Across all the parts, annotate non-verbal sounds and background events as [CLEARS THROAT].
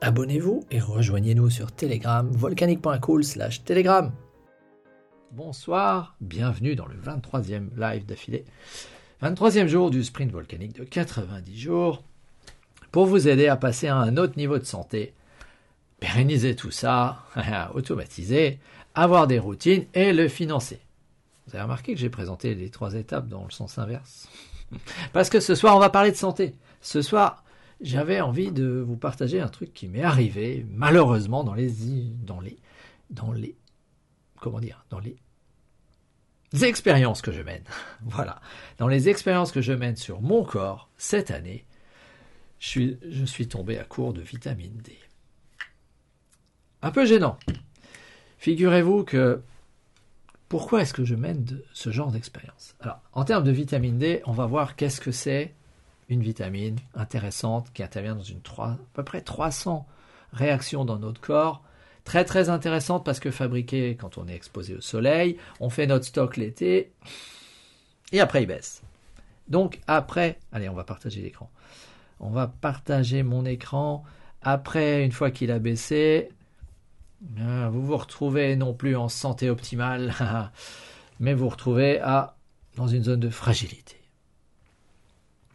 Abonnez-vous et rejoignez-nous sur Telegram, volcanique.cool slash Telegram. Bonsoir, bienvenue dans le 23e live d'affilée. 23e jour du sprint volcanique de 90 jours pour vous aider à passer à un autre niveau de santé, pérenniser tout ça, [LAUGHS] automatiser, avoir des routines et le financer. Vous avez remarqué que j'ai présenté les trois étapes dans le sens inverse? Parce que ce soir, on va parler de santé. Ce soir, j'avais envie de vous partager un truc qui m'est arrivé malheureusement dans les dans les dans les comment dire dans les expériences que je mène. [LAUGHS] voilà, dans les expériences que je mène sur mon corps cette année, je suis, je suis tombé à court de vitamine D. Un peu gênant. Figurez-vous que pourquoi est-ce que je mène ce genre d'expérience? Alors, en termes de vitamine D, on va voir qu'est-ce que c'est une vitamine intéressante qui intervient dans une 3, à peu près 300 réactions dans notre corps. Très très intéressante parce que fabriquée quand on est exposé au soleil, on fait notre stock l'été et après il baisse. Donc après, allez on va partager l'écran. On va partager mon écran. Après, une fois qu'il a baissé, euh, vous vous retrouvez non plus en santé optimale, [LAUGHS] mais vous vous retrouvez à, dans une zone de fragilité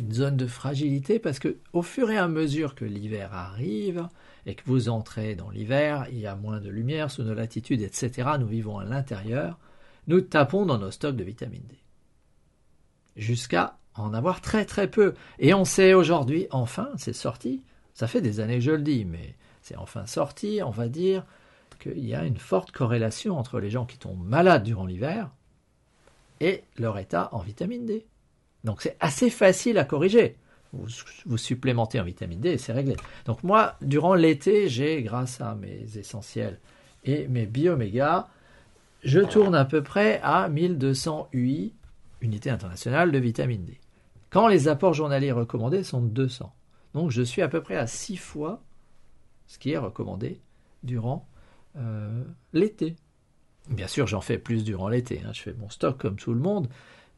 une zone de fragilité parce que au fur et à mesure que l'hiver arrive et que vous entrez dans l'hiver, il y a moins de lumière sous nos latitudes, etc. Nous vivons à l'intérieur, nous tapons dans nos stocks de vitamine D. Jusqu'à en avoir très très peu. Et on sait aujourd'hui, enfin, c'est sorti, ça fait des années que je le dis, mais c'est enfin sorti, on va dire qu'il y a une forte corrélation entre les gens qui tombent malades durant l'hiver et leur état en vitamine D. Donc c'est assez facile à corriger. Vous, supplémentez en vitamine D et c'est réglé. Donc moi, durant l'été, j'ai, grâce à mes essentiels et mes bioméga, je tourne à peu près à 1200 UI, unité internationale de vitamine D. Quand les apports journaliers recommandés sont de 200. Donc je suis à peu près à 6 fois ce qui est recommandé durant euh, l'été. Bien sûr, j'en fais plus durant l'été. Hein. Je fais mon stock comme tout le monde.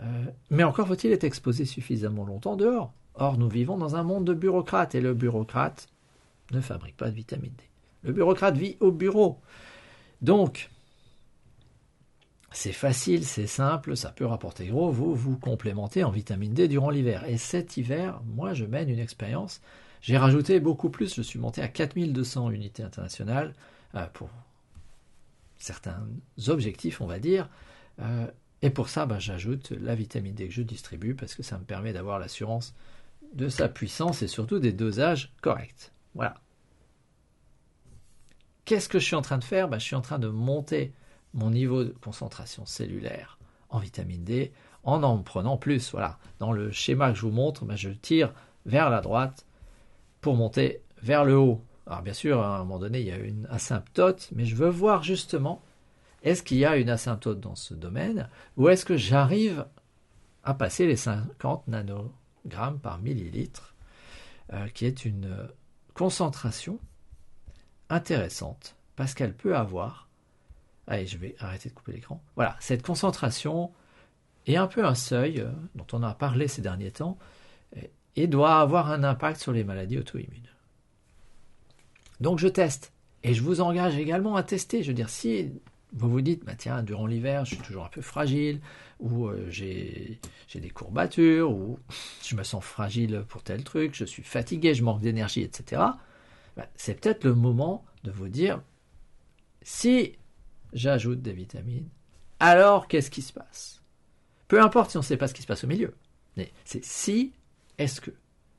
Euh, mais encore faut-il être exposé suffisamment longtemps dehors. Or, nous vivons dans un monde de bureaucrates et le bureaucrate ne fabrique pas de vitamine D. Le bureaucrate vit au bureau. Donc, c'est facile, c'est simple, ça peut rapporter gros. Vous vous complémentez en vitamine D durant l'hiver. Et cet hiver, moi, je mène une expérience. J'ai rajouté beaucoup plus. Je suis monté à 4200 unités internationales euh, pour certains objectifs, on va dire. Euh, et pour ça, bah, j'ajoute la vitamine D que je distribue parce que ça me permet d'avoir l'assurance de sa puissance et surtout des dosages corrects. Voilà. Qu'est-ce que je suis en train de faire? Bah, Je suis en train de monter mon niveau de concentration cellulaire en vitamine D en en prenant plus. Voilà. Dans le schéma que je vous montre, bah, je tire vers la droite pour monter vers le haut. Alors bien sûr, à un moment donné, il y a une asymptote, mais je veux voir justement est-ce qu'il y a une asymptote dans ce domaine ou est-ce que j'arrive à passer les 50 nanogrammes par millilitre, euh, qui est une concentration intéressante parce qu'elle peut avoir. Allez, je vais arrêter de couper l'écran. Voilà, cette concentration est un peu un seuil euh, dont on a parlé ces derniers temps et doit avoir un impact sur les maladies auto-immunes. Donc je teste. Et je vous engage également à tester. Je veux dire, si vous vous dites, bah tiens, durant l'hiver, je suis toujours un peu fragile, ou euh, j'ai des courbatures, ou je me sens fragile pour tel truc, je suis fatigué, je manque d'énergie, etc. Bah, c'est peut-être le moment de vous dire, si j'ajoute des vitamines, alors qu'est-ce qui se passe? Peu importe si on ne sait pas ce qui se passe au milieu, mais c'est si, est-ce que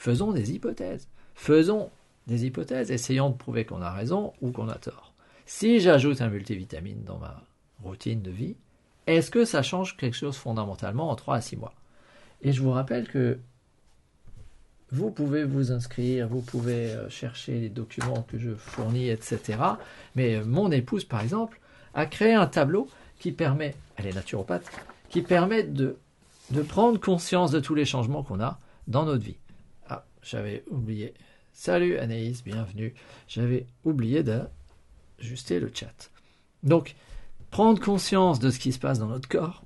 Faisons des hypothèses? Faisons des hypothèses, essayons de prouver qu'on a raison ou qu'on a tort. Si j'ajoute un multivitamine dans ma routine de vie, est-ce que ça change quelque chose fondamentalement en 3 à 6 mois? Et je vous rappelle que vous pouvez vous inscrire, vous pouvez euh, chercher les documents que je fournis, etc. Mais euh, mon épouse, par exemple, a créé un tableau qui permet, elle est naturopathe, qui permet de, de prendre conscience de tous les changements qu'on a dans notre vie. Ah, j'avais oublié. Salut Anaïs, bienvenue. J'avais oublié d'ajuster le chat. Donc, prendre conscience de ce qui se passe dans notre corps,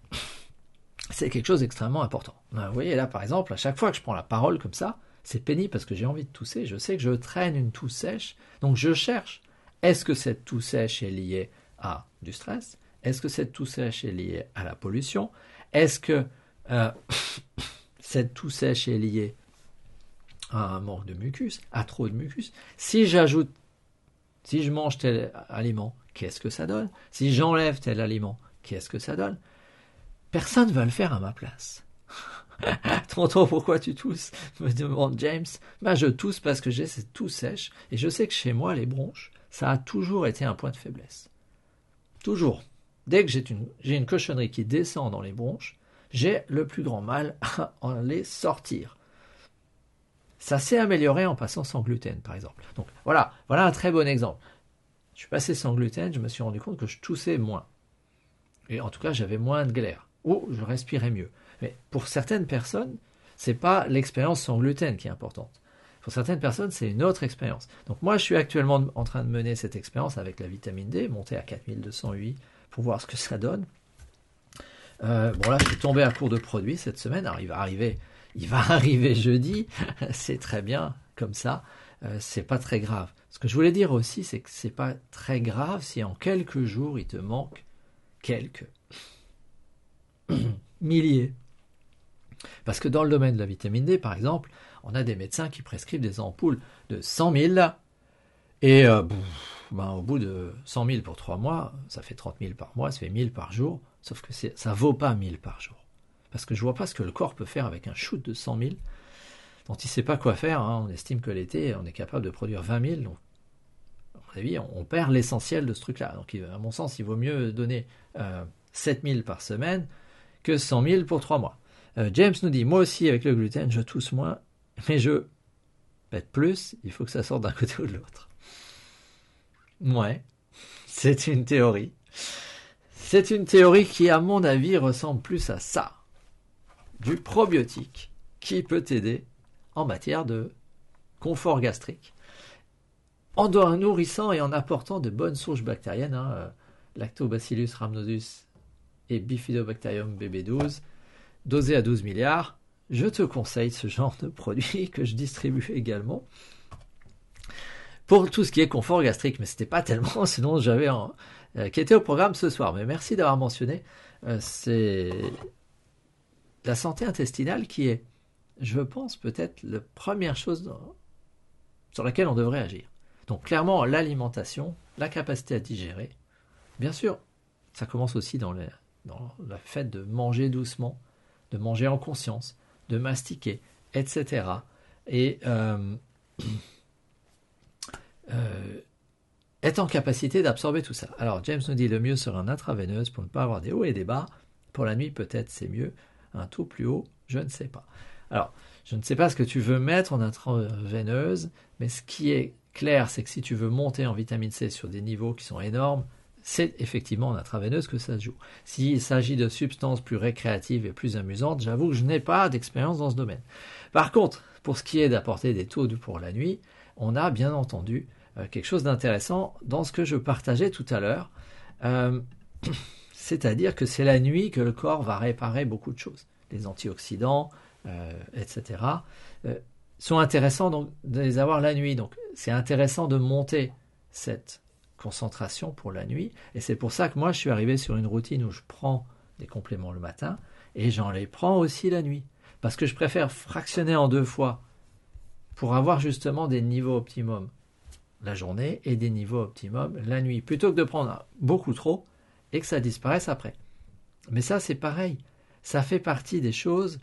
c'est quelque chose d'extrêmement important. Ben, vous voyez là, par exemple, à chaque fois que je prends la parole comme ça, c'est pénible parce que j'ai envie de tousser. Je sais que je traîne une toux sèche, donc je cherche. Est-ce que cette toux sèche est liée à du stress? Est-ce que cette toux sèche est liée à la pollution? Est-ce que euh, [COUGHS] cette toux sèche est liée à un manque de mucus, à trop de mucus? Si j'ajoute, si je mange tel aliment, qu'est-ce que ça donne? Si j'enlève tel aliment, qu'est-ce que ça donne? Personne ne va le faire à ma place. [LAUGHS] Tonton, pourquoi tu tousses? Me demande James. Ben, je tousse parce que j'ai cette toux sèche et je sais que chez moi, les bronches, ça a toujours été un point de faiblesse. Toujours. Dès que j'ai une, j'ai une cochonnerie qui descend dans les bronches, j'ai le plus grand mal [LAUGHS] à en les sortir. Ça s'est amélioré en passant sans gluten, par exemple. Donc voilà, voilà un très bon exemple. Je suis passé sans gluten, je me suis rendu compte que je toussais moins. Et en tout cas, j'avais moins de galère. Ou je respirais mieux. Mais pour certaines personnes, c'est pas l'expérience sans gluten qui est importante. Pour certaines personnes, c'est une autre expérience. Donc moi, je suis actuellement en train de mener cette expérience avec la vitamine D, montée à 4208 pour voir ce que ça donne. Euh, bon là, je suis tombé à court de produits cette semaine. Alors il va arriver, il va [LAUGHS] arriver jeudi. c'est très bien comme ça. Euh, c'est pas très grave. Ce que je voulais dire aussi, c'est que c'est pas très grave si en quelques jours il te manque quelques [CLEARS THROAT] milliers. Parce que dans le domaine de la vitamine D, par exemple, on a des médecins qui prescrivent des ampoules de 100 000 et euh, ben, au bout de 100 000 pour 3 mois, ça fait 30 000 par mois, ça fait 1000 par jour, sauf que ça ne vaut pas 1000 par jour. Parce que je vois pas ce que le corps peut faire avec un shoot de 100 000 dont il ne sait pas quoi faire. Hein. On estime que l'été, on est capable de produire 20 000. Donc, à mon avis, on, perd l'essentiel de ce truc-là. Donc, à mon sens, il vaut mieux donner euh, 7 000 par semaine que 100 000 pour 3 mois. Euh, James nous dit, moi aussi avec le gluten, je tousse moins, mais je pète plus, il faut que ça sorte d'un côté ou de l'autre. Ouais, c'est une théorie. C'est une théorie qui, à mon avis, ressemble plus à ça. Du probiotique qui peut t'aider en matière de confort gastrique. En nourrissant et en apportant de bonnes sources bactériennes, hein, euh, Lactobacillus rhamnosus et Bifidobacterium BB12, dosé à 12 milliards, je te conseille ce genre de produit que je distribue également pour tout ce qui est confort gastrique, mais c'était pas tellement [LAUGHS] sinon j'avais euh, qui était au programme ce soir. Mais merci d'avoir mentionné. Euh, c'est la santé intestinale qui est, je pense, peut-être la première chose sur laquelle on devrait agir. Donc clairement, l'alimentation, la capacité à digérer. Bien sûr, ça commence aussi dans, le, fait de manger doucement, de manger en conscience, de mastiquer, etc. Et euh, [CLEARS THROAT] euh, est en capacité d'absorber tout ça. Alors James nous dit le mieux sera un intraveineuse pour ne pas avoir des hauts et des bas. Pour la nuit peut-être c'est mieux. Un taux plus haut, je ne sais pas. Alors, je ne sais pas ce que tu veux mettre en intraveineuse, mais ce qui est clair, c'est que si tu veux monter en vitamine C sur des niveaux qui sont énormes, c'est effectivement en intraveineuse que ça se joue. S'il s'agit de substances plus récréatives et plus amusantes, j'avoue que je n'ai pas d'expérience dans ce domaine. Par contre, pour ce qui est d'apporter des taux pour la nuit, on a bien entendu euh, quelque chose d'intéressant dans ce que je partageais tout à l'heure. Euh, [CLEARS THROAT] c'est-à-dire que c'est la nuit que le corps va réparer beaucoup de choses. Les antioxydants, euh, etc., sont intéressants donc, de les avoir la nuit. Donc c'est intéressant de monter cette concentration pour la nuit. Et c'est pour ça que moi, je suis arrivé sur une routine où je prends des compléments le matin et j'en les prends aussi la nuit. Parce que je préfère fractionner en deux fois pour avoir justement des niveaux optimum la journée et des niveaux optimum la nuit, plutôt que de prendre beaucoup trop et que ça disparaisse après. Mais ça, c'est pareil. Ça fait partie des choses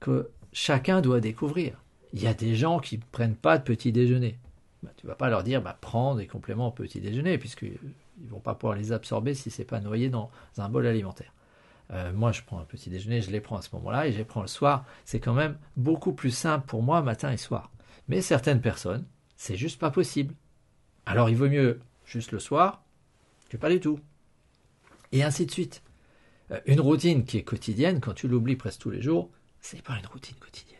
que chacun doit découvrir. Il y a des gens qui ne prennent pas de petit déjeuner. Bah, tu vas pas leur dire bah, prends des compléments au petit déjeuner, puisqu'ils ne vont pas pouvoir les absorber si ce n'est pas noyé dans un bol alimentaire. Euh, moi, je prends un petit déjeuner, je les prends à ce moment-là et je les prends le soir. C'est quand même beaucoup plus simple pour moi matin et soir. Mais certaines personnes, c'est juste pas possible. Alors il vaut mieux juste le soir que pas du tout. Et ainsi de suite. Euh, une routine qui est quotidienne, quand tu l'oublies presque tous les jours, c'est pas une routine quotidienne.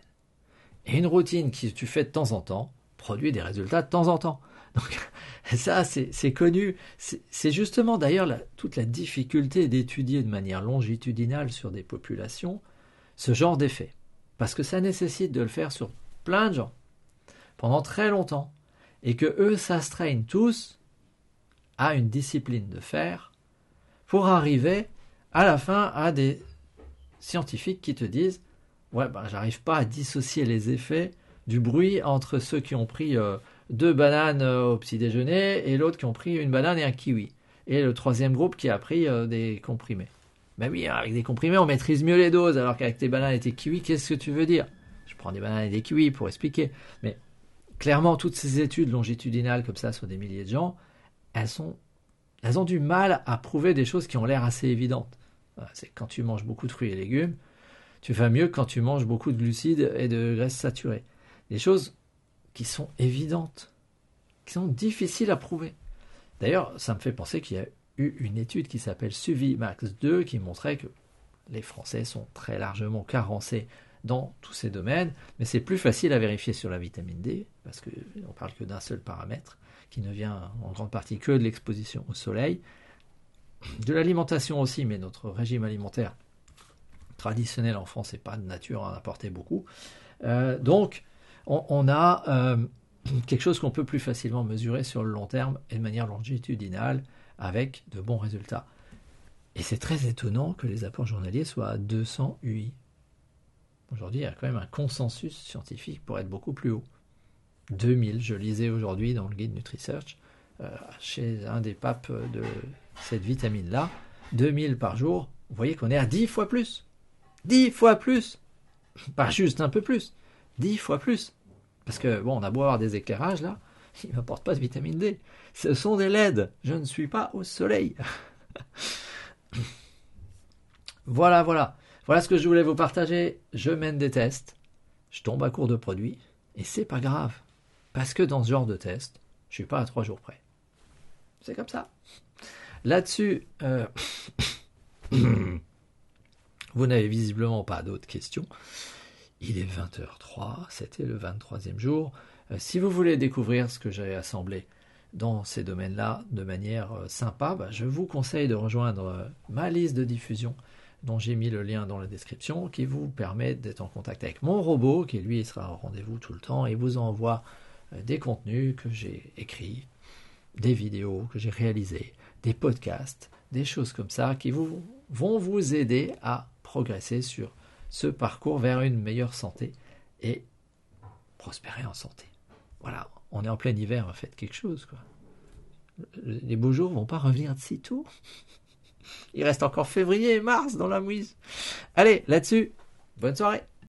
Et une routine que tu fais de temps en temps produit des résultats de temps en temps. Donc [LAUGHS] ça, c'est connu. C'est justement d'ailleurs toute la difficulté d'étudier de manière longitudinale sur des populations ce genre d'effet. Parce que ça nécessite de le faire sur plein de gens, pendant très longtemps, et que eux s'astreignent tous à une discipline de faire pour arriver à la fin à des scientifiques qui te disent Ouais, ben, j'arrive pas à dissocier les effets du bruit entre ceux qui ont pris euh, deux bananes euh, au petit déjeuner et l'autre qui ont pris une banane et un kiwi. Et le troisième groupe qui a pris euh, des comprimés. Ben oui, avec des comprimés, on maîtrise mieux les doses, alors qu'avec tes bananes et tes kiwis, qu'est-ce que tu veux dire? Je prends des bananes et des kiwis pour expliquer. Mais clairement, toutes ces études longitudinales comme ça sur des milliers de gens, elles, sont, elles ont du mal à prouver des choses qui ont l'air assez évidentes. C'est quand tu manges beaucoup de fruits et légumes, tu vas mieux quand tu manges beaucoup de glucides et de graisses saturées. Des choses qui sont évidentes, qui sont difficiles à prouver. D'ailleurs, ça me fait penser qu'il y a eu une étude qui s'appelle Suvi Max 2 qui montrait que les Français sont très largement carencés dans tous ces domaines, mais c'est plus facile à vérifier sur la vitamine D, parce qu'on parle que d'un seul paramètre, qui ne vient en grande partie que de l'exposition au soleil. De l'alimentation aussi, mais notre régime alimentaire traditionnel en France n'est pas de nature à en apporter beaucoup. Euh, donc, on, a euh, quelque chose qu'on peut plus facilement mesurer sur le long terme et de manière longitudinale avec de bons résultats. Et c'est très étonnant que les apports journaliers soient à 200 UI. Aujourd'hui, il y a quand même un consensus scientifique pour être beaucoup plus haut. 2000, je lisais aujourd'hui dans le guide NutriSearch, euh, chez un des papes de cette vitamine-là, 2000 par jour, vous voyez qu'on est à 10 fois plus. 10 fois plus Pas juste un peu plus, 10 fois plus. Parce que, bon, on a beau avoir des éclairages là, [LAUGHS] ils ne m'apportent pas de vitamine D. Ce sont des LED. Je ne suis pas au soleil. [LAUGHS] voilà, voilà. Voilà ce que je voulais vous partager. Je mène des tests. Je tombe à court de produits. Et c'est pas grave. Parce que dans ce genre de test, je suis pas à trois jours près. C'est comme ça. Là-dessus, euh, [COUGHS] vous n'avez visiblement pas d'autres questions. Il est 20h03, c'était le 23e jour. Euh, si vous voulez découvrir ce que j'ai assemblé dans ces domaines-là de manière euh, sympa, bah, je vous conseille de rejoindre ma liste de diffusion dont j'ai mis le lien dans la description, qui vous permet d'être en contact avec mon robot, qui lui sera au rendez-vous tout le temps et vous envoie des contenus que j'ai écrits, des vidéos que j'ai réalisées, des podcasts, des choses comme ça qui vous, vont vous aider à progresser sur ce parcours vers une meilleure santé et prospérer en santé. Voilà, on est en plein hiver, faites quelque chose. Quoi. Les beaux jours vont pas revenir de tout. Il reste encore février et mars dans la mouise. Allez, là-dessus, bonne soirée